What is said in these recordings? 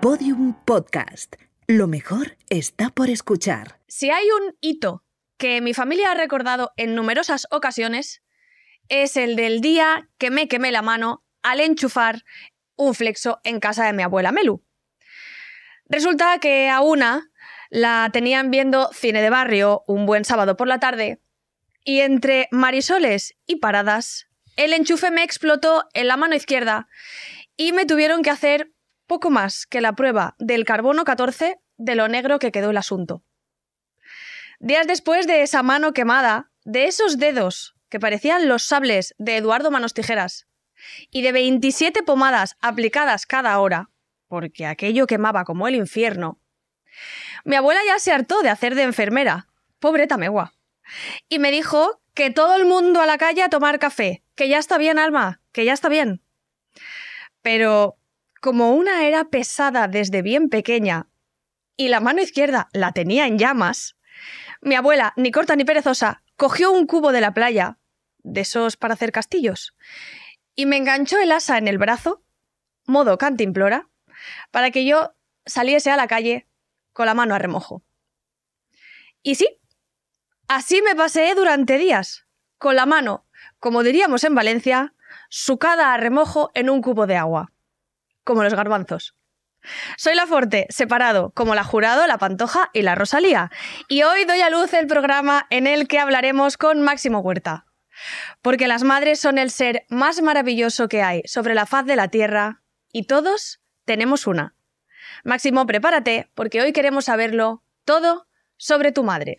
Podium Podcast. Lo mejor está por escuchar. Si hay un hito que mi familia ha recordado en numerosas ocasiones, es el del día que me quemé la mano al enchufar un flexo en casa de mi abuela Melu. Resulta que a una la tenían viendo cine de barrio un buen sábado por la tarde y entre marisoles y paradas el enchufe me explotó en la mano izquierda y me tuvieron que hacer poco más que la prueba del carbono 14 de lo negro que quedó el asunto. Días después de esa mano quemada, de esos dedos que parecían los sables de Eduardo Manos Tijeras, y de 27 pomadas aplicadas cada hora, porque aquello quemaba como el infierno, mi abuela ya se hartó de hacer de enfermera, pobre Tamegua, y me dijo que todo el mundo a la calle a tomar café, que ya está bien, Alma, que ya está bien. Pero como una era pesada desde bien pequeña y la mano izquierda la tenía en llamas, mi abuela, ni corta ni perezosa, cogió un cubo de la playa, de esos para hacer castillos, y me enganchó el asa en el brazo, modo cantimplora, para que yo saliese a la calle con la mano a remojo. Y sí, así me paseé durante días, con la mano, como diríamos en Valencia, sucada a remojo en un cubo de agua, como los garbanzos. Soy la Forte, separado, como la Jurado, la Pantoja y la Rosalía. Y hoy doy a luz el programa en el que hablaremos con Máximo Huerta. Porque las madres son el ser más maravilloso que hay sobre la faz de la tierra y todos tenemos una. Máximo, prepárate, porque hoy queremos saberlo todo sobre tu madre.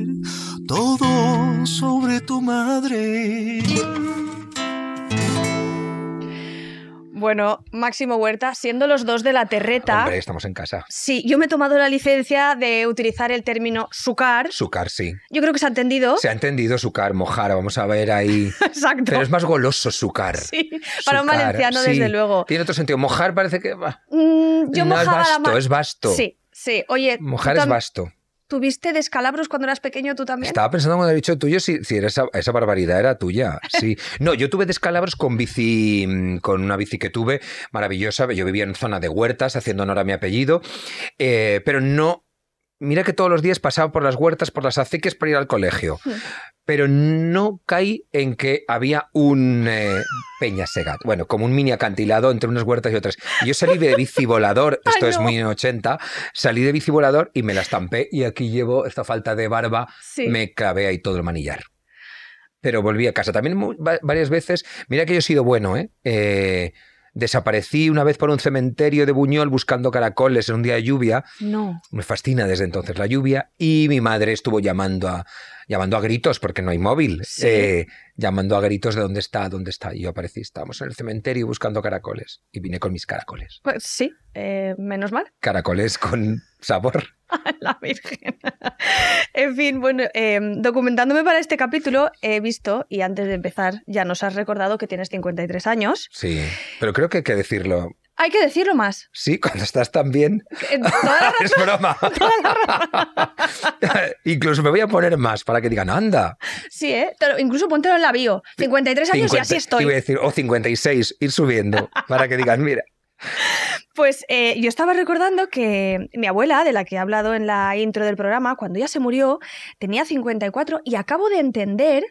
todo sobre tu madre. Bueno, Máximo Huerta, siendo los dos de la terreta. Hombre, estamos en casa. Sí, yo me he tomado la licencia de utilizar el término sucar. Sucar, sí. Yo creo que se ha entendido. Se ha entendido sucar, mojar, vamos a ver ahí. Exacto. Pero es más goloso sucar. Sí, para un valenciano, sí. desde luego. Tiene otro sentido. Mojar parece que. Mm, yo no es mojaba la vasto, es vasto. Sí, sí. Oye, ¿tú Mojar es vasto. ¿Tuviste descalabros cuando eras pequeño tú también? Estaba pensando cuando he dicho tuyo si, si era esa, esa barbaridad era tuya. Sí. No, yo tuve descalabros con bici, mm, con una bici que tuve maravillosa. Yo vivía en zona de huertas, haciendo honor a mi apellido, eh, pero no. Mira que todos los días pasaba por las huertas, por las acequias para ir al colegio. Pero no caí en que había un eh, peñasegat. Bueno, como un mini acantilado entre unas huertas y otras. Yo salí de bici volador, esto Ay, es muy en 80, salí de bici volador y me la estampé. Y aquí llevo esta falta de barba Sí. me clavé ahí todo el manillar. Pero volví a casa. También varias veces, mira que yo he sido bueno, ¿eh? Eh, Desaparecí una vez por un cementerio de Buñol buscando caracoles en un día de lluvia. No. Me fascina desde entonces la lluvia. Y mi madre estuvo llamando a, llamando a gritos, porque no hay móvil. Sí. eh, llamando a gritos de dónde está, dónde está. Y yo aparecí, estábamos en el cementerio buscando caracoles. Y vine con mis caracoles. Pues sí, eh, menos mal. Caracoles con sabor. La Virgen. en fin, bueno, eh, documentándome para este capítulo he visto, y antes de empezar ya nos has recordado que tienes 53 años. Sí. Pero creo que hay que decirlo. Hay que decirlo más. Sí, cuando estás tan bien. Eh, es broma. Incluso me voy a poner más para que digan, anda. Sí, ¿eh? Incluso póntelo en la bio. 53 años y 50 así Iba a estoy. decir, o 56, ir subiendo para que digan, mira. Pues eh, yo estaba recordando que mi abuela, de la que he hablado en la intro del programa, cuando ella se murió, tenía 54 y acabo de entender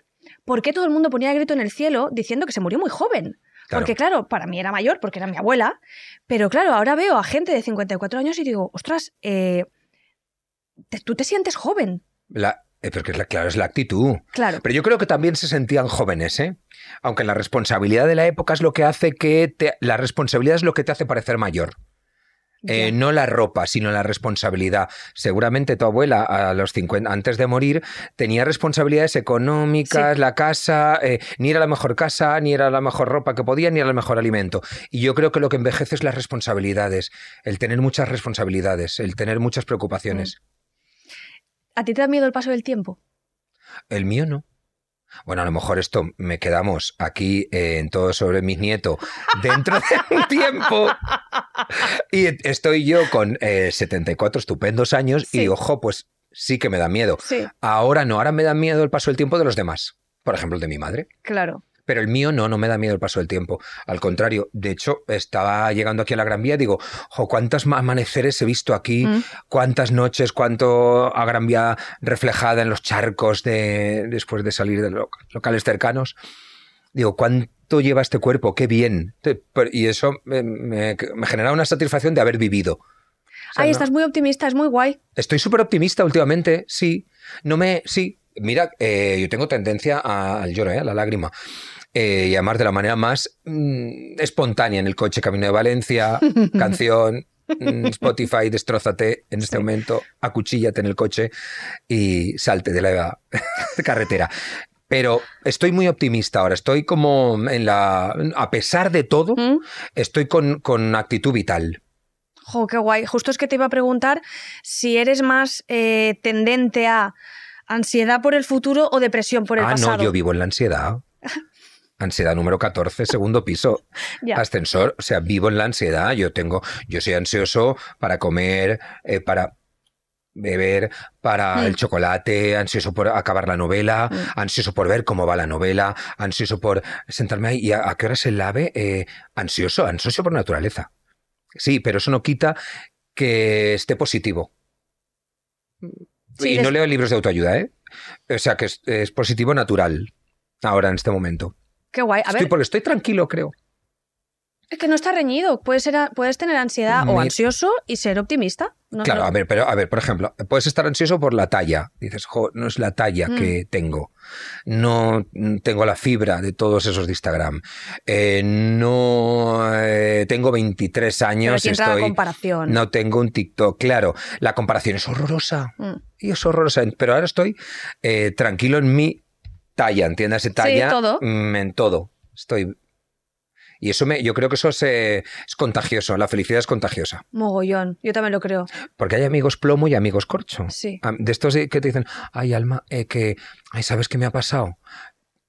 por qué todo el mundo ponía grito en el cielo diciendo que se murió muy joven. Claro. Porque claro, para mí era mayor, porque era mi abuela, pero claro, ahora veo a gente de 54 años y digo, ostras, eh, te- tú te sientes joven. La, eh, pero que es la, claro, es la actitud. Claro. Pero yo creo que también se sentían jóvenes, ¿eh? Aunque la responsabilidad de la época es lo que hace que te, la responsabilidad es lo que te hace parecer mayor. Eh, no la ropa, sino la responsabilidad. Seguramente tu abuela, a los 50, antes de morir, tenía responsabilidades económicas, Sí. la casa, eh, ni era la mejor casa, ni era la mejor ropa que podía, ni era el mejor alimento. Y yo creo que lo que envejece es las responsabilidades, el tener muchas responsabilidades, el tener muchas preocupaciones. ¿A ti te da miedo el paso del tiempo? El mío no. Bueno, a lo mejor esto me quedamos aquí eh, en todo sobre mis nietos dentro de un tiempo. Y estoy yo con eh, 74 estupendos años Sí. y ojo, pues sí que me da miedo. Sí, Ahora no, ahora me da miedo el paso del tiempo de los demás. Por ejemplo, el de mi madre. claro. Pero el mío no, no me da miedo el paso del tiempo. Al contrario, de hecho, estaba llegando aquí a la Gran Vía y digo, jo, ¿cuántos ma- amaneceres he visto aquí? Mm. ¿Cuántas noches? ¿Cuánto a Gran Vía reflejada en los charcos de, después de salir de lo- locales cercanos? Digo, ¿cuánto lleva este cuerpo? ¡Qué bien! Y eso me, me- me genera una satisfacción de haber vivido. O sea, Ay, no- estás muy optimista, es muy guay. Estoy súper optimista últimamente, sí. No me. Sí. Mira, eh, yo tengo tendencia al lloro, eh, a la lágrima. Eh, y además de la manera más mm, espontánea en el coche, camino de Valencia, canción, mm, Spotify, destrózate en este momento, acuchíllate en el coche y salte de la carretera. Pero estoy muy optimista ahora, estoy como en la. A pesar de todo, ¿Mm? estoy con, con actitud vital. Jo, qué guay. Justo es que te iba a preguntar si eres más eh, tendente a ansiedad por el futuro o depresión por el ah, pasado. no, yo vivo en la ansiedad. Ansiedad número 14, segundo piso. Ascensor, o sea, vivo en la ansiedad. Yo tengo, yo soy ansioso para comer, eh, para beber, para Mm. el chocolate, ansioso por acabar la novela, Mm. ansioso por ver cómo va la novela, ansioso por sentarme ahí y a, a qué hora se lave, eh, ansioso, ansioso por naturaleza. Sí, pero eso no quita que esté positivo. Sí, y no leo libros de autoayuda, ¿eh? O sea, que es, es positivo natural ahora en este momento. Qué guay. A Estoy, ver, porque estoy tranquilo, creo. Es que no está reñido. Puedes, ser, puedes tener ansiedad o ansioso y ser optimista. No- claro, a ver, pero a ver, por ejemplo, puedes estar ansioso por la talla. Dices, jo, no es la talla Mm. que tengo. No mm, tengo la fibra de todos esos de Instagram. Eh, no eh, tengo 23 pero años. la estoy, comparación. no tengo un TikTok. Claro, la comparación es horrorosa. Mm. Y es horrorosa. Pero ahora estoy eh, tranquilo en mi talla, entiéndase, talla todo. en todo. Estoy. Y eso me, yo creo que eso es, eh, es contagioso. La felicidad es contagiosa. Mogollón. Yo también lo creo. Porque hay amigos plomo y amigos corcho. Sí. De estos que te dicen, ay, Alma, eh, que, ay, ¿sabes qué me ha pasado?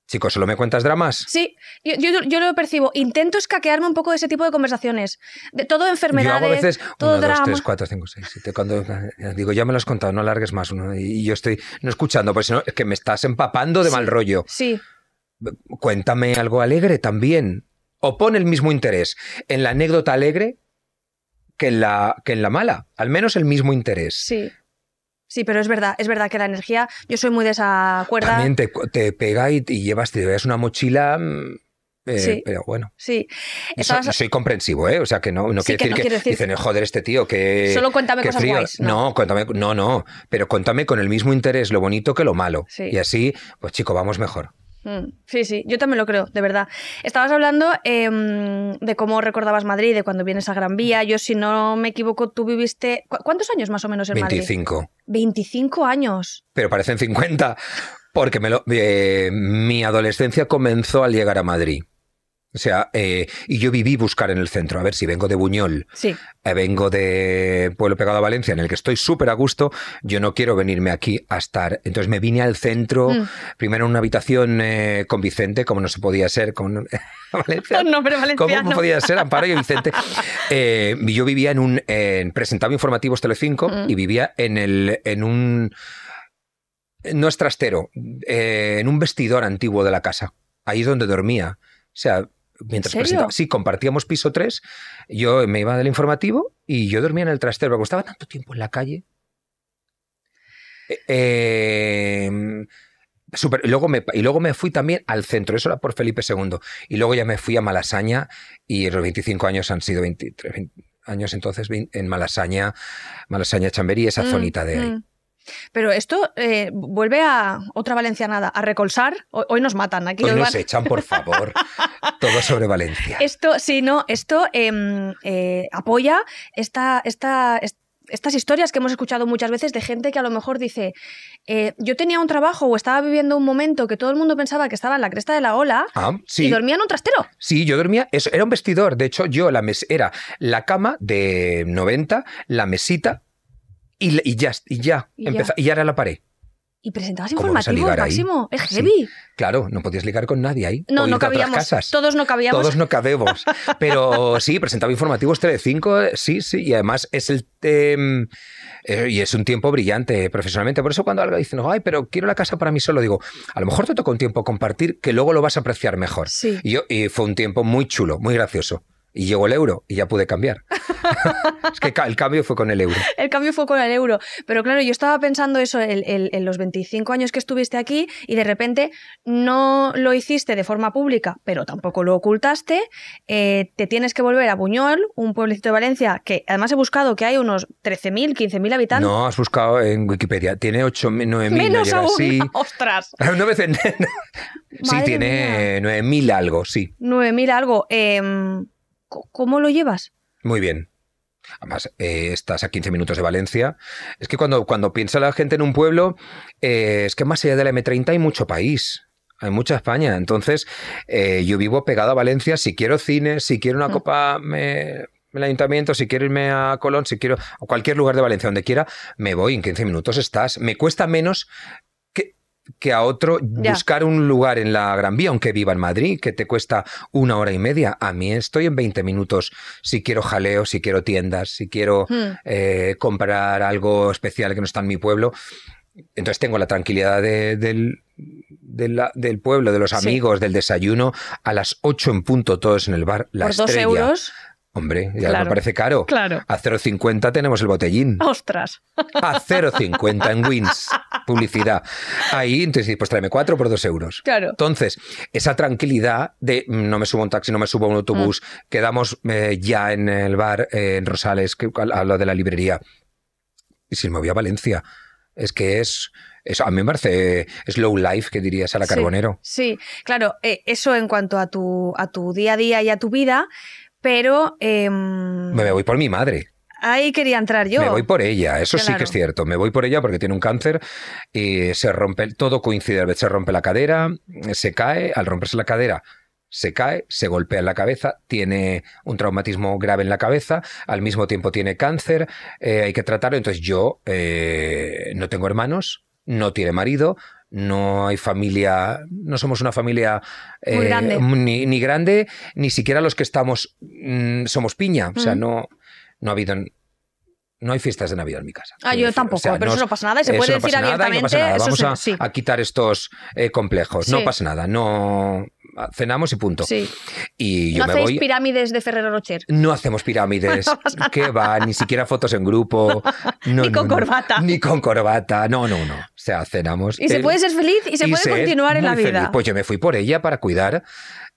Chicos, ¿solo me cuentas dramas? Sí, yo, yo, yo lo percibo. Intento escaquearme un poco de ese tipo de conversaciones. De todo Yo enfermedades, hago a veces todo uno, dos, tres, cuatro, cinco, seis, siete. Cuando digo, ya me lo has contado, no largues más uno. Y y yo estoy no escuchando, porque si no, es que me estás empapando de Sí. mal rollo. Sí, Cuéntame algo alegre también. O pon el mismo interés en la anécdota alegre que en la, que en la mala. Al menos el mismo interés. sí. Sí, pero es verdad, es verdad que la energía, yo soy muy de esa cuerda. También te, te pega y, y llevas, te llevas una mochila. mm, eh, Sí. Pero bueno. Sí. Estabas- soy comprensivo, ¿eh? O sea, que no, no Sí, quiere que no decir que, quiere decir- dicen, joder, este tío, que. Solo cuéntame que cosas frío". guays. No. cuéntame, no, no. Pero cuéntame con el mismo interés lo bonito que lo malo. Sí. Y así, pues chico, vamos mejor. Mm, Sí, sí, yo también lo creo, de verdad. Estabas hablando em, de cómo recordabas Madrid, de cuando vienes a Gran Vía. Yo, si no me equivoco, tú viviste... ¿cu- ¿Cuántos años más o menos en Madrid? 25. 25 años. Pero parecen 50. Porque me lo- eh, mi adolescencia comenzó al llegar a Madrid. O sea, eh, y yo viví buscar en el centro. A ver si vengo de Buñol, Sí, eh, vengo de Pueblo Pegado a Valencia, en el que estoy súper a gusto. Yo no quiero venirme aquí a estar. Entonces me vine al centro, Mm. primero en una habitación eh, con Vicente, como no se podía ser con Valencia. un nombre ¿Cómo podía ser Amparo y Vicente? Yo vivía en un. En, presentaba informativos Telecinco Mm. y vivía en, el, en un. No es trastero, en un vestidor antiguo de la casa. Ahí es donde dormía. O sea, mientras presentaba. Sí, compartíamos piso 3. Yo me iba del informativo y yo dormía en el trastero. Me estaba tanto tiempo en la calle. Eh, eh, Súper. Y luego, me, y luego me fui también al centro, eso era por Felipe II. Y luego ya me fui a Malasaña y los 25 años han sido 23 20 años entonces en Malasaña, Malasaña Chamberí, esa Mm, zonita de ahí. mm. Pero esto eh, vuelve a otra valencianada, a recolsar. Hoy, nos matan. Aquí Hoy nos nos van- echan, por favor, todo sobre Valencia. Esto, sí, no, esto em, eh, apoya esta, esta, est- estas historias que hemos escuchado muchas veces de gente que a lo mejor dice, eh, yo tenía un trabajo o estaba viviendo un momento que todo el mundo pensaba que estaba en la cresta de la ola Ah, y dormía en un trastero. Sí, yo dormía, eso, era un vestidor. De hecho, yo la mes, era la cama de 90, la mesita y, ya, y ya, Y ya. empeza- y ya era la pared. Y presentabas ¿Cómo vas a informativos, ahí? Máximo. Es Sí. heavy. Claro, no podías ligar con nadie ahí. No, no cabíamos. casas. Todos no cabíamos. Todos no cabemos. Pero sí, presentaba informativos Telecinco, eh, sí, sí. Y además es el. em, eh, y es un tiempo brillante profesionalmente. Por eso cuando algo dicen, ay, pero quiero la casa para mí solo, digo, a lo mejor te toca un tiempo compartir que luego lo vas a apreciar mejor. Sí. Y, yo, y fue un tiempo muy chulo, muy gracioso. Y llegó el euro y ya pude cambiar. es que el cambio fue con el euro. El cambio fue con el euro. Pero claro, yo estaba pensando eso en los 25 años que estuviste aquí y de repente no lo hiciste de forma pública, pero tampoco lo ocultaste. Eh, te tienes que volver a Buñol, un pueblecito de Valencia que además he buscado que hay unos 13.000, 15.000 habitantes. No, has buscado en Wikipedia. Tiene 8.000, 9.000. no Menos aún. Sí. ¡Ostras! En- sí, tiene 9.000 algo, sí. 9.000 algo. Co- ¿Cómo lo llevas? Muy bien. Además, eh, estás a 15 minutos de Valencia. Es que cuando, cuando piensa la gente en un pueblo, eh, es que más allá de la M30 hay mucho país. Hay mucha España. Entonces, eh, yo vivo pegado a Valencia. Si quiero cine, si quiero una Mm. copa me- el ayuntamiento, si quiero irme a Colón, si quiero a cualquier lugar de Valencia, donde quiera, me voy. En 15 minutos estás. Me cuesta menos que, a otro Ya. buscar un lugar en la Gran Vía, aunque viva en Madrid, que te cuesta una hora y media. A mí estoy en 20 minutos si quiero jaleo, si quiero tiendas, si quiero Hmm. eh, comprar algo especial que no está en mi pueblo. Entonces tengo la tranquilidad de- del, de la- del pueblo, de los Sí. amigos, del desayuno, a las 8 en punto todos en el bar. La Por dos estrella. euros. Hombre, ya Claro. me parece caro. Claro. A 0,50 tenemos el botellín. ¡Ostras! A 0,50 en Wins. Publicidad. Ahí, entonces, pues tráeme cuatro por dos euros. Claro. Entonces, esa tranquilidad de mm, no me subo a un taxi, no me subo a un autobús, Mm. quedamos eh, ya en el bar eh, en Rosales, que a lo de la librería. Y si me voy a Valencia, es que es, a mí me parece slow life, que diría Sara Sí, Carbonero. Sí, claro, eh, eso en cuanto a tu, a tu día a día y a tu vida, pero em, Me voy por mi madre. ahí quería entrar yo. Me voy por ella, eso sí que es cierto. Me voy por ella porque tiene un cáncer y se rompe, todo coincide. A veces se rompe la cadera, se cae, al romperse la cadera se cae, se golpea en la cabeza, tiene un traumatismo grave en la cabeza, al mismo tiempo tiene cáncer, eh, hay que tratarlo. Entonces yo eh, no tengo hermanos, no tiene marido, no hay familia, no somos una familia eh, Muy grande. Ni, ni grande, ni siquiera los que estamos mm, somos piña. O sea, no, no ha habido... No hay fiestas de Navidad en mi casa. Ah, yo decir. tampoco, O sea, pero eso no pasa nada y se puede decir abiertamente. no pasa nada. eso Vamos a, sí, a quitar estos eh, complejos. Sí. No pasa nada. No cenamos y punto. sí. Y yo No me hacéis voy. pirámides de Ferrero Rocher. No hacemos pirámides. ¿Qué va? Ni siquiera fotos en grupo. No, Ni con no. corbata. Ni con corbata. No, no, no. O sea, cenamos. Y se puede ser feliz y se y puede continuar en la vida. feliz. Pues yo me fui por ella para cuidar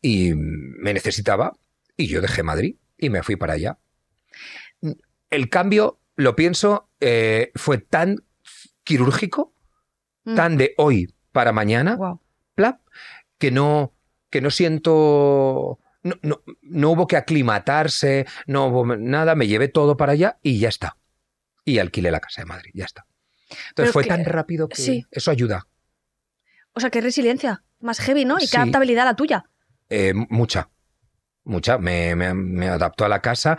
y me necesitaba y yo dejé Madrid y me fui para allá. El cambio, lo pienso, eh, fue tan quirúrgico, Mm. tan de hoy para mañana, plap, que no, que no siento... No, no- no hubo que aclimatarse, no hubo nada, me llevé todo para allá y ya está. Y alquilé la casa de Madrid, ya está. Entonces Pero fue que- tan rápido que sí. eso ayuda. O sea, qué resiliencia. Más heavy, ¿no? Y Sí. qué adaptabilidad la tuya. Eh, mucha, mucha. Me, me, me adapto a la casa.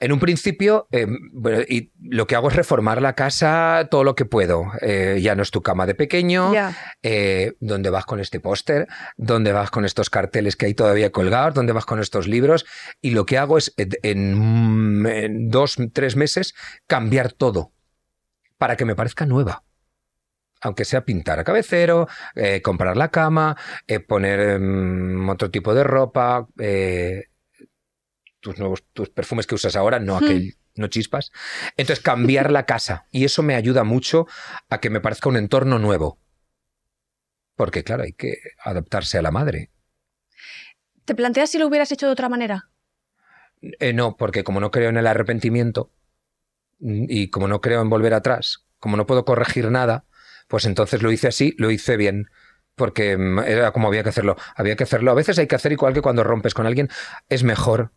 En un principio, eh, bueno, y lo que hago es reformar la casa todo lo que puedo. Eh, ya no es tu cama de pequeño. Ya. Eh, ¿Dónde vas con este póster? ¿Dónde vas con estos carteles que hay todavía colgados? ¿Dónde vas con estos libros? Y lo que hago es, en, dos, tres meses, cambiar todo para que me parezca nueva. Aunque sea pintar a cabecero, eh, comprar la cama, eh, poner mm, otro tipo de ropa, tus nuevos tus perfumes que usas ahora, no Hmm. aquel, no chispas. Entonces cambiar la casa y eso me ayuda mucho a que me parezca un entorno nuevo. Porque claro, hay que adaptarse a la madre. ¿Te planteas si lo hubieras hecho de otra manera? Eh, no, porque como no creo en el arrepentimiento mm, y como no creo en volver atrás, como no puedo corregir nada, pues entonces lo hice así, lo hice bien. Porque mm, era como había que hacerlo. Había que hacerlo. A veces hay que hacer igual que cuando rompes con alguien. Es mejor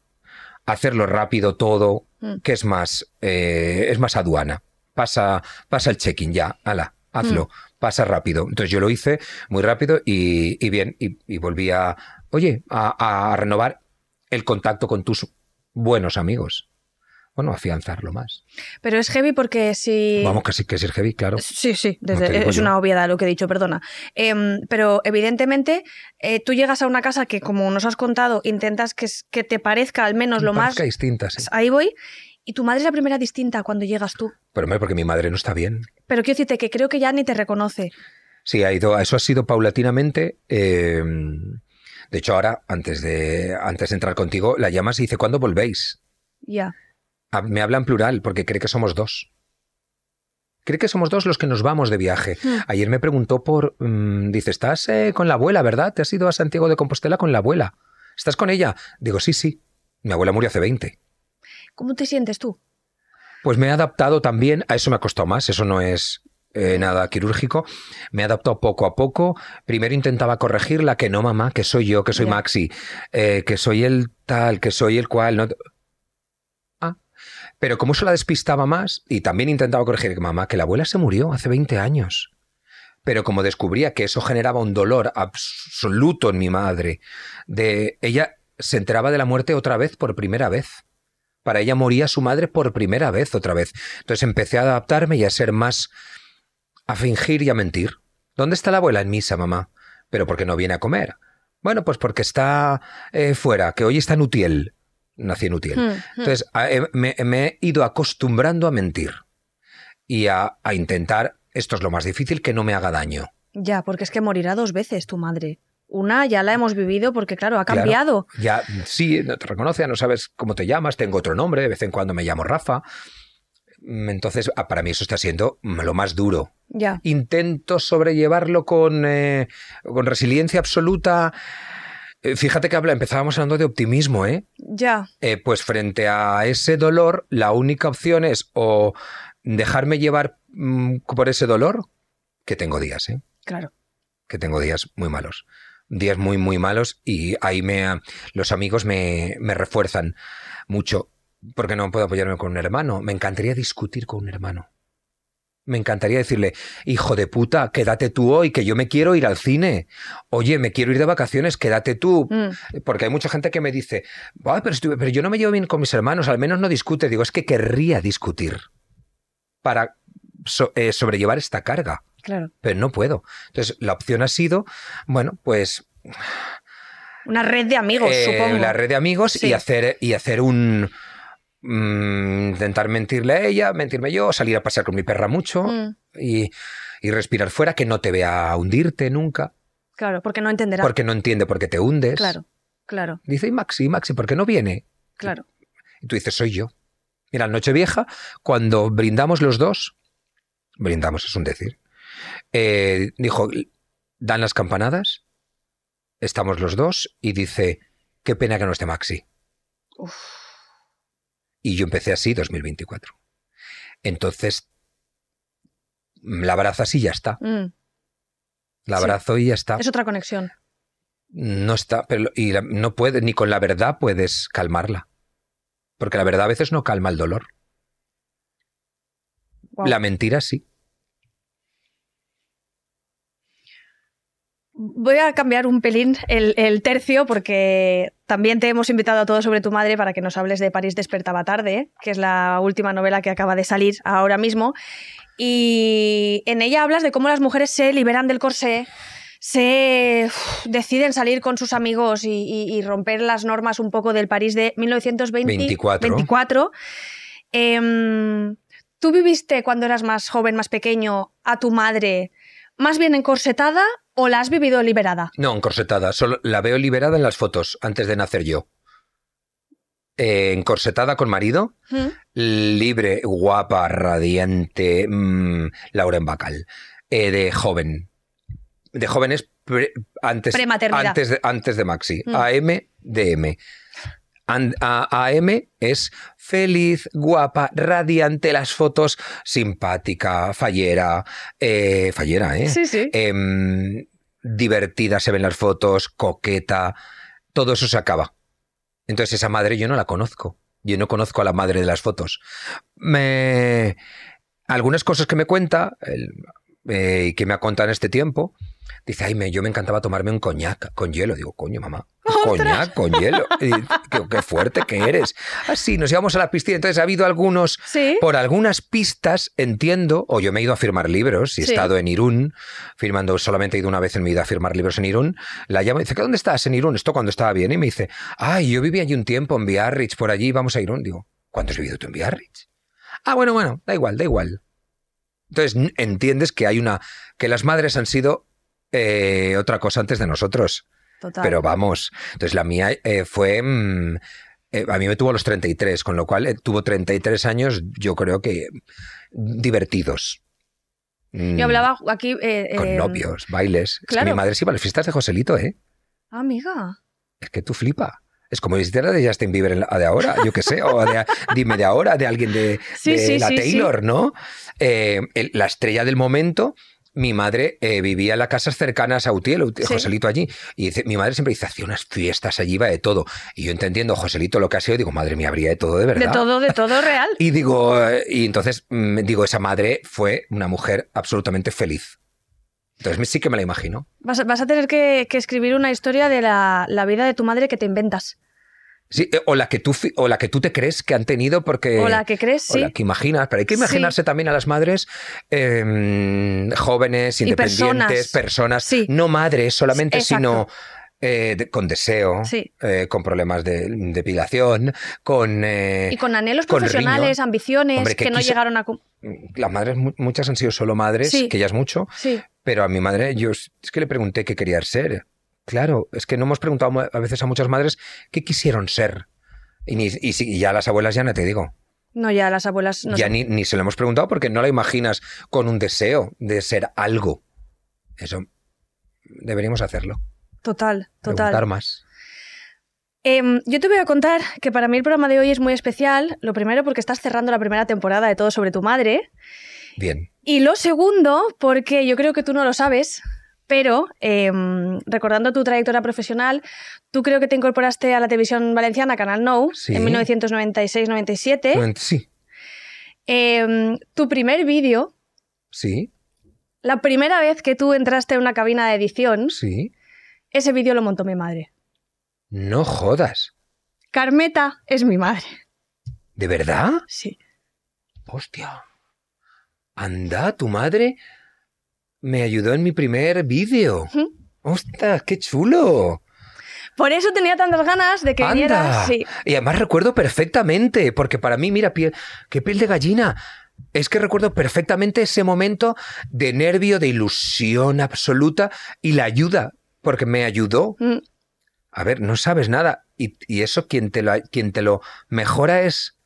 hacerlo rápido todo, Mm. que es más, eh, es más aduana. Pasa, pasa el check-in ya, ala, hazlo, pasa rápido. Entonces yo lo hice muy rápido y, y bien, y, y volví a, oye, a, a renovar el contacto con tus buenos amigos. Bueno, afianzarlo más. Pero es heavy porque si... Vamos, que sí que es heavy, claro. Sí, sí, desde- es yo. una obviedad lo que he dicho, perdona. Em, pero evidentemente eh, tú llegas a una casa que, como nos has contado, intentas que, te parezca al menos lo más... Distinta, sí. Ahí voy. Y tu madre es la primera distinta cuando llegas tú. Pero hombre, porque mi madre no está bien. Pero quiero decirte que creo que ya ni te reconoce. Sí, ha ido, eso ha sido paulatinamente. eh, de hecho, ahora, antes de, antes de entrar contigo, la llamas y dice, ¿cuándo volvéis? Ya. Me habla en plural porque cree que somos dos. Cree que somos dos los que nos vamos de viaje. Hmm. Ayer me preguntó por... mm, dice, estás eh, con la abuela, ¿verdad? Te has ido a Santiago de Compostela con la abuela. ¿Estás con ella? Digo, sí, sí. Mi abuela murió hace 20. ¿Cómo te sientes tú? Pues me he adaptado también, a eso me ha costado más, eso no es eh, nada quirúrgico, me he adaptado poco a poco. Primero intentaba corregirla, que no mamá, que soy yo, que soy. Maxi, eh, que soy el tal, que soy el cual. No... Pero como eso la despistaba más, y también intentaba corregir mamá, que la abuela se murió hace 20 años. Pero como descubría que eso generaba un dolor absoluto en mi madre, de ella se enteraba de la muerte otra vez por primera vez. Para ella moría su madre por primera vez otra vez. Entonces empecé a adaptarme y a ser más. a fingir y a mentir. ¿Dónde está la abuela en misa, mamá? Pero porque no viene a comer. Bueno, pues porque está eh, fuera, que hoy está en Utiel. Nací en Utiel. Hmm, hmm. Entonces eh, me, me he ido acostumbrando a mentir y a, a intentar, esto es lo más difícil, que no me haga daño. Ya, porque es que morirá dos veces tu madre. Una ya la hemos vivido porque, claro, ha Claro. cambiado. Ya, sí, no te reconoce, no sabes cómo te llamas, tengo otro nombre, de vez en cuando me llamo Rafa. Mm, Entonces, ah, para mí eso está siendo lo más duro. Ya. Intento sobrellevarlo con, eh, con resiliencia absoluta. Eh, Fíjate que habla, empezábamos hablando de optimismo, ¿eh? Ya. Eh, Pues frente a ese dolor, la única opción es o dejarme llevar mm, por ese dolor, que tengo días, ¿eh? Claro. que tengo días muy malos. Días muy, muy malos y ahí me, los amigos me, me refuerzan mucho porque no puedo apoyarme con un hermano. Me encantaría discutir con un hermano. Me encantaría decirle, hijo de puta, quédate tú hoy, que yo me quiero ir al cine. Oye, me quiero ir de vacaciones, quédate tú. Mm, Porque hay mucha gente que me dice, "Buah, pero, pero yo no me llevo bien con mis hermanos, al menos no discute. Digo, es que querría discutir para so- eh, sobrellevar esta carga claro. pero no puedo. Entonces, la opción ha sido, bueno, pues Una red de amigos, eh, supongo. la red de amigos Sí. y hacer y hacer un mm, intentar mentirle a ella, mentirme yo, salir a pasear con mi perra mucho Mm, y, y respirar fuera, que no te vea hundirte nunca, claro, porque no entenderá. porque no entiende por qué te hundes. Claro, claro, Dice, y Maxi, Maxi, ¿por qué no viene? claro. Y tú dices, soy yo. Mira, Nochevieja, cuando brindamos los dos, brindamos es un decir, eh, dijo, dan las campanadas, estamos los dos, y dice, qué pena que no esté Maxi. Uf. Y yo empecé así 2024. Entonces, la abrazas y ya está. Mm, La Sí. abrazo y ya está. Es otra conexión. No está, pero y la- no puedes, ni con la verdad puedes calmarla. Porque la verdad a veces no calma el dolor. La mentira sí. Voy a cambiar un pelín el, el tercio porque también te hemos invitado a todo sobre tu madre para que nos hables de París despertaba tarde, que es la última novela que acaba de salir ahora mismo. Y en ella hablas de cómo las mujeres se liberan del corsé, se deciden salir con sus amigos y, y- y romper las normas un poco del París de 1924. 24. Em, ¿Tú viviste cuando eras más joven, más pequeño, a tu madre más bien encorsetada o la has vivido liberada? No, encorsetada. Solo la veo liberada en las fotos antes de nacer yo. Eh, encorsetada con marido, ¿Mm? libre, guapa, radiante, mm, Lauren Bacal. Eh, de joven. De jóvenes pre- antes, antes, de, antes de Maxi. Mm. AM. And- a- AM es feliz, guapa, radiante, las fotos, simpática, fallera, eh, fallera, ¿eh? Sí, sí. Em, divertida se ven las fotos, coqueta, todo eso se acaba. Entonces esa madre yo no la conozco. Yo no conozco a la madre de las fotos. Me... Algunas cosas que me cuenta eh, y que me ha contado en este tiempo, dice, ay, me, yo me encantaba tomarme un coñac con hielo. Digo, coño, mamá, coñac con hielo. Y, qué, qué fuerte que eres. Así, nos íbamos a la piscina. Entonces ha habido algunos Sí. por algunas pistas entiendo, o yo me he ido a firmar libros y he Sí. estado en Irún, firmando, solamente he ido una vez en mi vida a firmar libros en Irún. La llamo y dice, ¿qué dónde estás en Irún? Esto cuando estaba bien. Y me dice, ay, yo viví allí un tiempo en Biarritz, por allí vamos a Irún. Digo, ¿cuándo has vivido tú en Biarritz? Ah, bueno, bueno, da igual, da igual. Entonces entiendes que hay una, que las madres han sido eh, otra cosa antes de nosotros. Total. Pero vamos, entonces la mía eh, fue... mm, eh, a mí me tuvo a los 33, con lo cual eh, tuvo 33 años, yo creo que divertidos. Mm, Yo hablaba aquí. eh, Con eh, novios, bailes. Es que mi madre se iba a las fiestas de Joselito, ¿eh? Ah, amiga. Es que tú flipa. Es como si era de Justin Bieber en la- de ahora, yo qué sé, o de, dime de ahora, de alguien de, Sí, de sí, la sí, Taylor, ¿no? Eh, el- la estrella del momento, mi madre eh, vivía en las casas cercanas a Utiel, Ut- Sí. Joselito allí, y dice, mi madre siempre dice, hacía unas fiestas allí, iba de todo. Y yo entendiendo Joselito lo que ha sido, digo, madre mía, habría de todo de verdad. De todo, de todo real. Y digo, eh, y entonces mm, digo, esa madre fue una mujer absolutamente feliz. Entonces sí que me la imagino. Vas, a- vas a tener que, que escribir una historia de la, la vida de tu madre que te inventas. Sí, eh, o la que tú o la que tú te crees que han tenido porque o la que crees, o sí. la que imaginas, pero hay que Sí. imaginarse también a las madres eh, jóvenes, independientes, personas. personas, Sí. no madres solamente, Exacto. sino eh, de- con deseo, Sí. eh, con problemas de depilación, con eh, Y con anhelos con profesionales, ambiciones Hombre, que que, no llegaron a... cum- las madres mu- muchas han sido solo madres, Sí. que ya es mucho, Sí, pero a mi madre yo es que le pregunté qué quería ser. Claro, es que no hemos preguntado a veces a muchas madres qué quisieron ser. Y, ni, y, ya las abuelas ya no te digo. no, ya las abuelas... No ya ni, ni se lo hemos preguntado porque no la imaginas con un deseo de ser algo. Eso deberíamos hacerlo. Total, Preguntar total. más. Em, yo te voy a contar que para mí el programa de hoy es muy especial. Lo primero porque estás cerrando la primera temporada de Todo sobre tu madre. Bien. Y lo segundo porque yo creo que tú no lo sabes, pero em, recordando tu trayectoria profesional, tú creo que te incorporaste a la televisión valenciana, Canal Nou, Sí. en 1996-97. Sí, Em, tu primer vídeo, sí, la primera vez que tú entraste en una cabina de edición, sí. ese vídeo lo montó mi madre. No jodas. Carmeta es mi madre. ¿De verdad? Sí. Hostia. Anda, tu madre me ayudó en mi primer vídeo. Ujú. Ostras, qué chulo. Por eso tenía tantas ganas de que Anda. vinieras. Sí. Y además recuerdo perfectamente, porque para mí, mira, piel, qué piel de gallina. Es que recuerdo perfectamente ese momento de nervio, de ilusión absoluta y la ayuda, porque me ayudó. Mm, A ver, no sabes nada. Y, y eso quien te, lo, quien te lo mejora es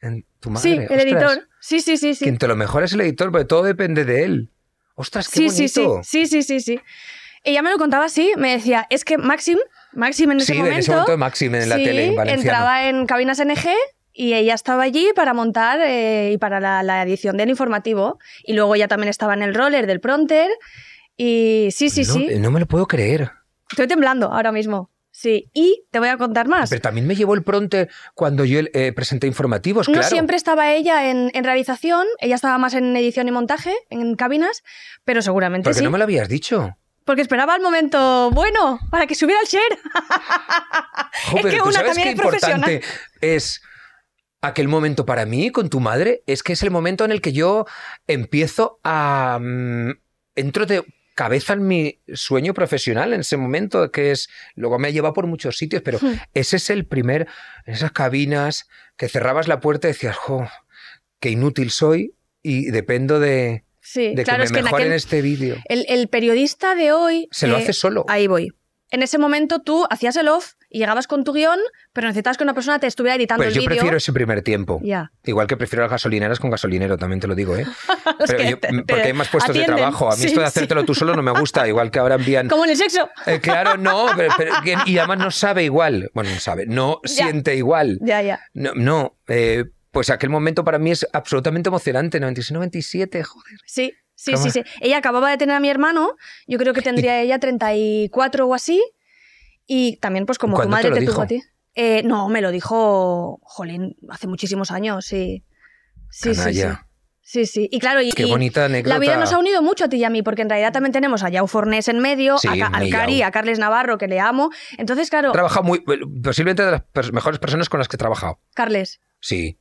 en tu madre. sí, el Ostras, editor. Sí, sí, sí, sí. Quien te lo mejora es el editor, porque todo depende de él. Ostras, qué Sí, bonito. sí, sí, sí, sí, sí. Ella me lo contaba así, me decía, es que Maxim, Maxim en ese Sí, momento, en ese momento Maxim en la sí, tele en valenciano. entraba en cabinas NG y ella estaba allí para montar eh, y para la, la edición del informativo. Y luego ella también estaba en el roller del pronter. Y sí, sí, no, sí. No me lo puedo creer. Estoy temblando ahora mismo. Sí. Y te voy a contar más. Pero también me llevó el pronter cuando yo eh, presenté informativos, No claro. siempre estaba ella en, en realización, ella estaba más en edición y montaje, en cabinas, pero seguramente Porque sí. no me lo habías dicho. Porque esperaba el momento bueno para que subiera el share. Es que ¿tú una sabes también qué es profesional. es aquel momento para mí con tu madre? Es que es el momento en el que yo empiezo a... mm, entro de cabeza en mi sueño profesional en ese momento, que es... Luego me ha llevado por muchos sitios, pero Hmm. ese es el primer... Esas cabinas que cerrabas la puerta y decías, jo, qué inútil soy y dependo de, Sí, de claro, que es me que en aquel- este vídeo. el, el periodista de hoy. Se lo eh, hace solo. Ahí voy. En ese momento tú hacías el off y llegabas con tu guion, pero necesitabas que una persona te estuviera editando Pues el yo vídeo. prefiero ese primer tiempo. Ya. Igual que prefiero las gasolineras con gasolinero, también te lo digo, ¿eh? Pero yo- te- porque hay más puestos atienden. de trabajo. A mí Sí, esto de sí. hacértelo tú solo no me gusta, igual que ahora envían... Como en el sexo. Eh, claro, no, pero, pero y además no sabe igual. Bueno, no sabe, no siente igual. Ya, ya. No, no eh, pues aquel momento para mí es absolutamente emocionante. 96, 97, joder. Sí, sí, ¿Cómo? sí, sí. Ella acababa de tener a mi hermano, yo creo que tendría ella 34 o así, y también pues como tu ¿Cuándo te madre lo te tuvo dijo? a ti. Eh, no, me lo dijo, jolín, hace muchísimos años, sí. Sí, sí, sí. Sí, sí. Y claro, y, Qué bonita anécdota. la vida nos ha unido mucho a ti y a mí, porque en realidad también tenemos a Yao Fornés en medio, Sí, a, mi Cari, a Carles Navarro, que le amo. Entonces, claro, Trabaja muy... Posiblemente de las mejores personas con las que he trabajado. Carles Sí.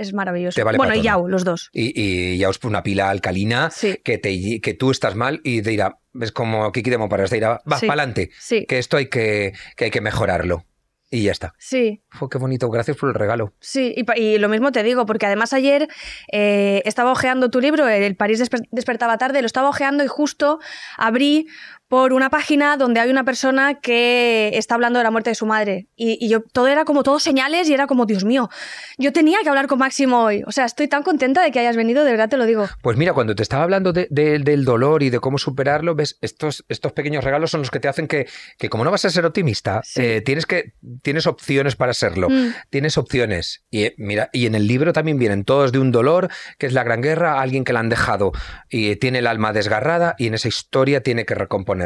Es maravilloso. Vale bueno, y. Yao, los dos. Y, y ya os una pila alcalina Sí. que, te, que tú estás mal y te dirá, ves como Kiki de Montparnasse, te dirá, va, Sí. para adelante, Sí, que esto hay que, que hay que mejorarlo. Y ya está. sí. Fue qué bonito, gracias por el regalo. Sí, y, y lo mismo te digo, porque además ayer eh, estaba ojeando tu libro, El París desper- despertaba tarde, lo estaba ojeando y justo abrí por una página donde hay una persona que está hablando de la muerte de su madre. Y, y yo todo era como todos señales y era como, Dios mío, yo tenía que hablar con Máximo hoy. O sea, estoy tan contenta de que hayas venido, de verdad te lo digo. Pues mira, cuando te estaba hablando de- de- del dolor y de cómo superarlo, ves, estos, estos pequeños regalos son los que te hacen que, que como no vas a ser optimista, Sí. eh, tienes, que, tienes opciones para serlo. Mm. Tienes opciones. Y eh, mira, y en el libro también vienen todos de un dolor, que es la gran guerra, alguien que la han dejado y tiene el alma desgarrada y en esa historia tiene que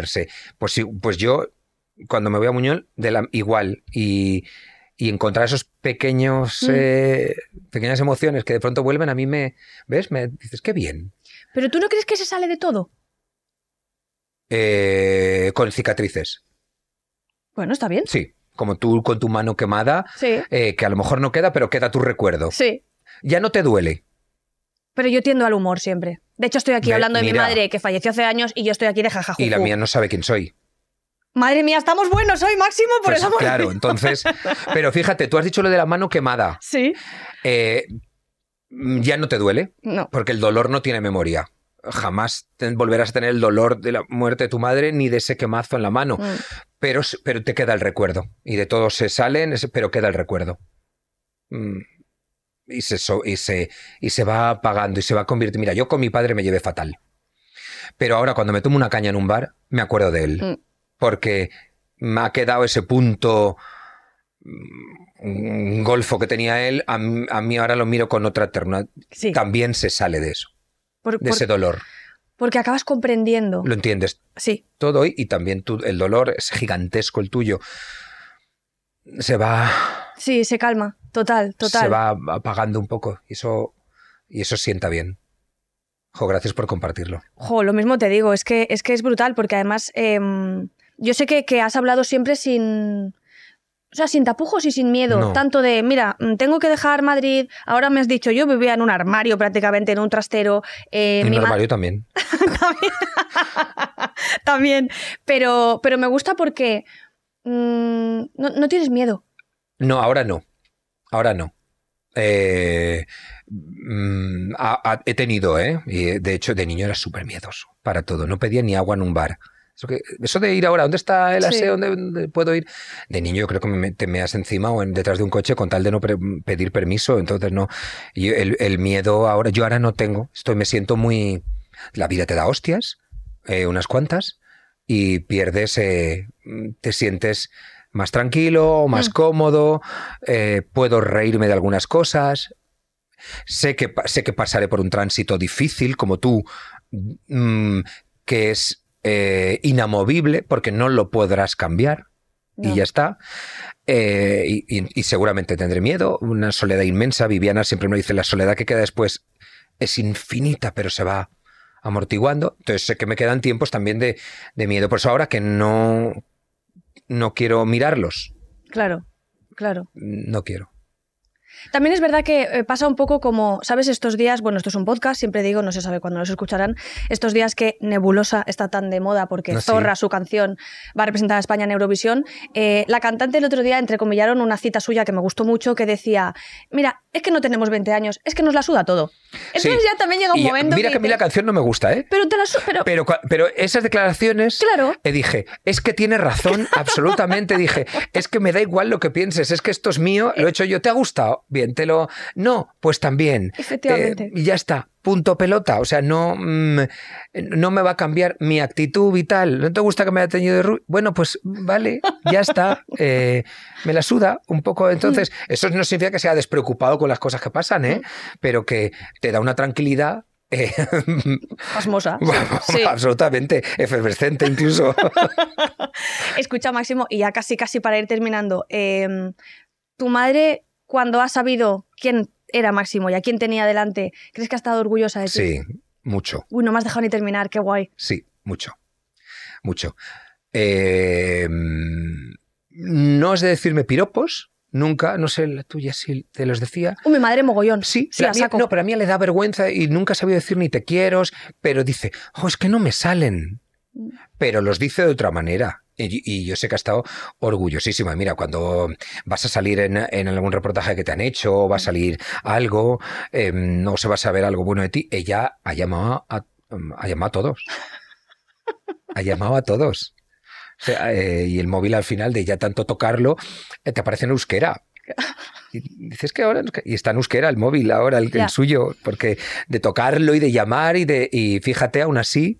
recomponerse. Pues, sí, pues yo, cuando me voy a Muñol, de la, igual. Y, y encontrar esos pequeños, Mm. eh, pequeñas emociones que de pronto vuelven, a mí me, ¿ves? Me dices, qué bien. Pero tú no crees que se sale de todo. Eh, con cicatrices. Bueno, está bien. Sí, como tú con tu mano quemada, Sí, eh, que a lo mejor no queda, pero queda tu recuerdo. sí. Ya no te duele. Pero yo tiendo al humor siempre. De hecho, estoy aquí hablando de mi madre que falleció hace años y yo estoy aquí de jajajuju. Y la mía no sabe quién soy. Madre mía, estamos buenos hoy, Máximo, por Pues, eso claro, entonces. Pero fíjate, tú has dicho lo de la mano quemada. Sí. Eh, ya no te duele, No. porque el dolor no tiene memoria. Jamás te- volverás a tener el dolor de la muerte de tu madre ni de ese quemazo en la mano. Mm. pero, pero te queda el recuerdo. Y de todos se salen, pero queda el recuerdo. Mm. Y se, y, se, y se va apagando y se va convirtiendo. Mira, yo con mi padre me llevé fatal. Pero ahora cuando me tomo una caña en un bar, me acuerdo de él. Mm. Porque me ha quedado ese punto un golfo que tenía él, a, mí- a mí ahora lo miro con otra ternura. Sí. También se sale de eso, Por- de por- ese dolor. porque acabas comprendiendo. Lo entiendes Sí. todo y, y también tú- el dolor es gigantesco el tuyo. Se va, Sí, se calma. Total, total. se va apagando un poco y eso, y eso sienta bien. Jo, gracias por compartirlo. Jo, lo mismo te digo, es que es, que es brutal, porque además em, yo sé que, que has hablado siempre sin. O sea, sin tapujos y sin miedo. No. Tanto de, mira, mm, tengo que dejar Madrid. Ahora me has dicho, yo vivía en un armario prácticamente, en un trastero. eh, En mi un ma- armario también. También. Pero, pero me gusta porque mm, no, no tienes miedo. No, ahora no. Ahora no. Eh, mm, a- a- he tenido, ¿eh? Y de hecho, de niño era súper miedoso para todo. No pedía ni agua en un bar. Eso, que- eso de ir ahora, ¿dónde está el Sí. aseo? ¿Dónde, dónde puedo ir? De niño yo creo que me, te meas encima o en, detrás de un coche con tal de no pre- pedir permiso. Entonces no. Y el, el miedo ahora, yo ahora no tengo. Estoy, me siento muy... La vida te da hostias, eh, unas cuantas, y pierdes, eh, te sientes más tranquilo, más Mm. cómodo, eh, puedo reírme de algunas cosas. Sé que, sé que pasaré por un tránsito difícil, como tú, mm, que es eh, inamovible, porque no lo podrás cambiar y ya está. Eh, y, y- y seguramente tendré miedo, una soledad inmensa. Viviana siempre me dice, la soledad que queda después es infinita, pero se va amortiguando. Entonces sé que me quedan tiempos también de, de miedo. Por eso ahora que no, no quiero mirarlos, Claro, claro. no quiero. También es verdad que eh, pasa un poco como, ¿sabes? Estos días, bueno, esto es un podcast, siempre digo, no se sabe cuándo los escucharán, estos días que Nebulosa está tan de moda porque Ah, sí. Zorra, su canción, va a representar a España en Eurovisión. eh, la cantante el otro día entrecomillaron una cita suya que me gustó mucho que decía, mira, es que no tenemos 20 años, es que nos la suda todo. Entonces Sí. ya también llega un Y momento mira que a mí la canción no me gusta, ¿eh? Pero te la su- pero, Pero, pero esas declaraciones, Claro. eh, dije, es que tiene razón, absolutamente. dije, es que me da igual lo que pienses, es que esto es mío, lo he hecho yo. ¿Te ha gustado? Bien, te lo. No, pues también. Efectivamente. Eh, y ya está, punto pelota. O sea, no, mm, no me va a cambiar mi actitud vital. ¿No te gusta que me haya teñido de rubio? Bueno, pues vale, ya está. Eh, me la suda un poco. Entonces, eso no significa que sea despreocupado con las cosas que pasan, ¿eh? Pero que te da una tranquilidad. eh, pasmosa. Sí. Absolutamente, efervescente incluso. Escucha, Máximo, y ya casi, casi para ir terminando, eh, tu madre, cuando ha sabido quién era Máximo y a quién tenía delante, ¿crees que ha estado orgullosa de ti? Sí, mucho, Uy, no me has dejado ni terminar, qué guay. sí, mucho, mucho. Eh, no es de decirme piropos, nunca, no sé, la tuya si te los decía. Uy, mi madre mogollón. Sí, sí, la mía- saco. no, pero a mí le da vergüenza y nunca ha sabido decir ni te quiero, pero dice, oh, es que no me salen. Pero los dice de otra manera. Y, yo sé que ha estado orgullosísima. Mira, cuando vas a salir en, en algún reportaje que te han hecho, o va a salir algo, eh, no se va a saber algo bueno de ti, ella ha llamado a, ha llamado a todos. Ha llamado a todos. O sea, eh, y el móvil al final de ya tanto tocarlo, eh, te aparece en euskera. Y dices que ahora y está en euskera el móvil ahora el, el suyo porque de tocarlo y de llamar y de y fíjate aún así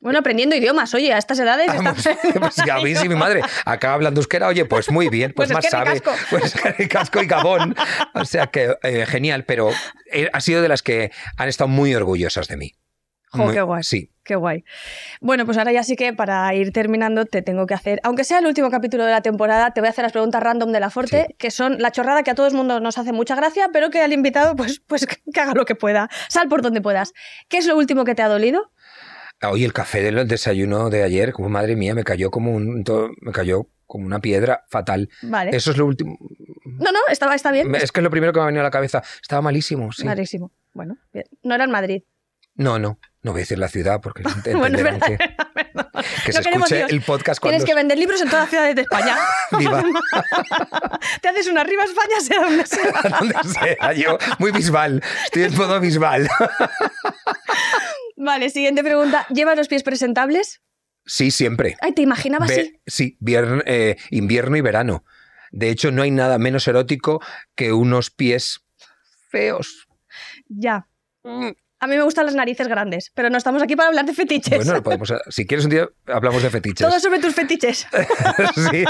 Bueno, aprendiendo idiomas, oye, a estas edades Vamos, está- pues a mí si mi madre acaba hablando euskera, oye, pues muy bien, pues, Pues es más que sabe. ricasco. Pues que casco y gabón. O sea que eh, genial, pero eh, ha sido de las que han estado muy orgullosas de mí. Jo, Muy- qué guay. Sí. Qué guay. Bueno, pues ahora ya sí que para ir terminando te tengo que hacer, aunque sea el último capítulo de la temporada, te voy a hacer las preguntas random de la Forte, Sí. que son la chorrada que a todo el mundo nos hace mucha gracia, pero que al invitado pues, pues que haga lo que pueda. Sal por donde puedas. ¿Qué es lo último que te ha dolido? Hoy el café del desayuno de ayer, como madre mía, me cayó como un to- me cayó como una piedra fatal. Vale. Eso es lo último. No, no, está, está bien. Es que es lo primero que me ha venido a la cabeza. Estaba malísimo, sí. Clarísimo. Bueno, bien. No era en Madrid. No, no. No voy a decir la ciudad porque Bueno, es verdad. que, que No se escuche el podcast cuando Tienes que vender libros en todas las ciudades de España. viva. Te haces una arriba España, sea donde sea. a donde sea yo. Muy bisbal. Estoy en modo bisbal. Vale, siguiente pregunta. ¿Llevas los pies presentables? Sí, siempre. Ay, te imaginaba Ve- así. sí, eh, invierno y verano. De hecho, no hay nada menos erótico que unos pies feos. Ya. A mí me gustan las narices grandes, pero no estamos aquí para hablar de fetiches. Bueno, lo podemos, si quieres un día hablamos de fetiches. Todo sobre tus fetiches. sí.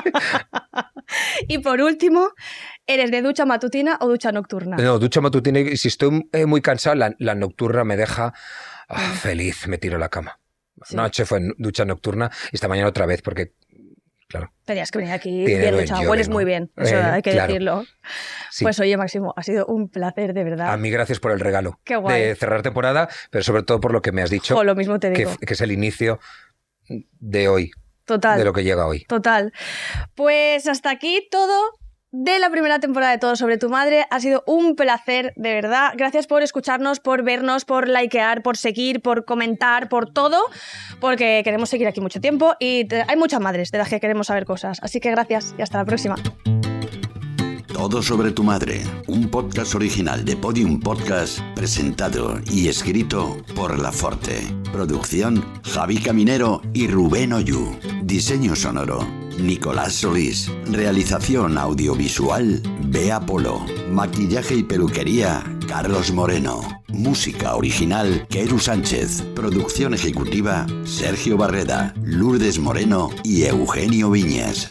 y por último, ¿eres de ducha matutina o ducha nocturna? No, ducha matutina y si estoy eh, muy cansado, la, la nocturna me deja ah, feliz, me tiro a la cama. Sí. Anoche fue ducha nocturna y esta mañana otra vez porque, claro, Tenías que venir aquí bien duchado. Hueles muy bien, eso Eh, hay que claro. decirlo. sí. Pues oye, Máximo, ha sido un placer, de verdad. a mí gracias por el regalo Qué guay. de cerrar temporada, pero sobre todo por lo que me has dicho, Jo, lo mismo te que, digo. que es el inicio de hoy, Total. de lo que llega hoy. Total. Pues hasta aquí todo de la primera temporada de Todo sobre tu madre. Ha sido un placer, de verdad. Gracias por escucharnos, por vernos, por likear, por seguir, por comentar, por todo, porque queremos seguir aquí mucho tiempo y hay muchas madres de las que queremos saber cosas. Así que gracias y hasta la próxima. Todo sobre tu madre, un podcast original de Podium Podcast, presentado y escrito por La Forte. Producción Javi Caminero y Rubén Oyu. Diseño sonoro Nicolás Solís. Realización audiovisual Bea Polo. Maquillaje y peluquería Carlos Moreno. Música original Keru Sánchez. Producción ejecutiva Sergio Barreda, Lourdes Moreno y Eugenio Viñas.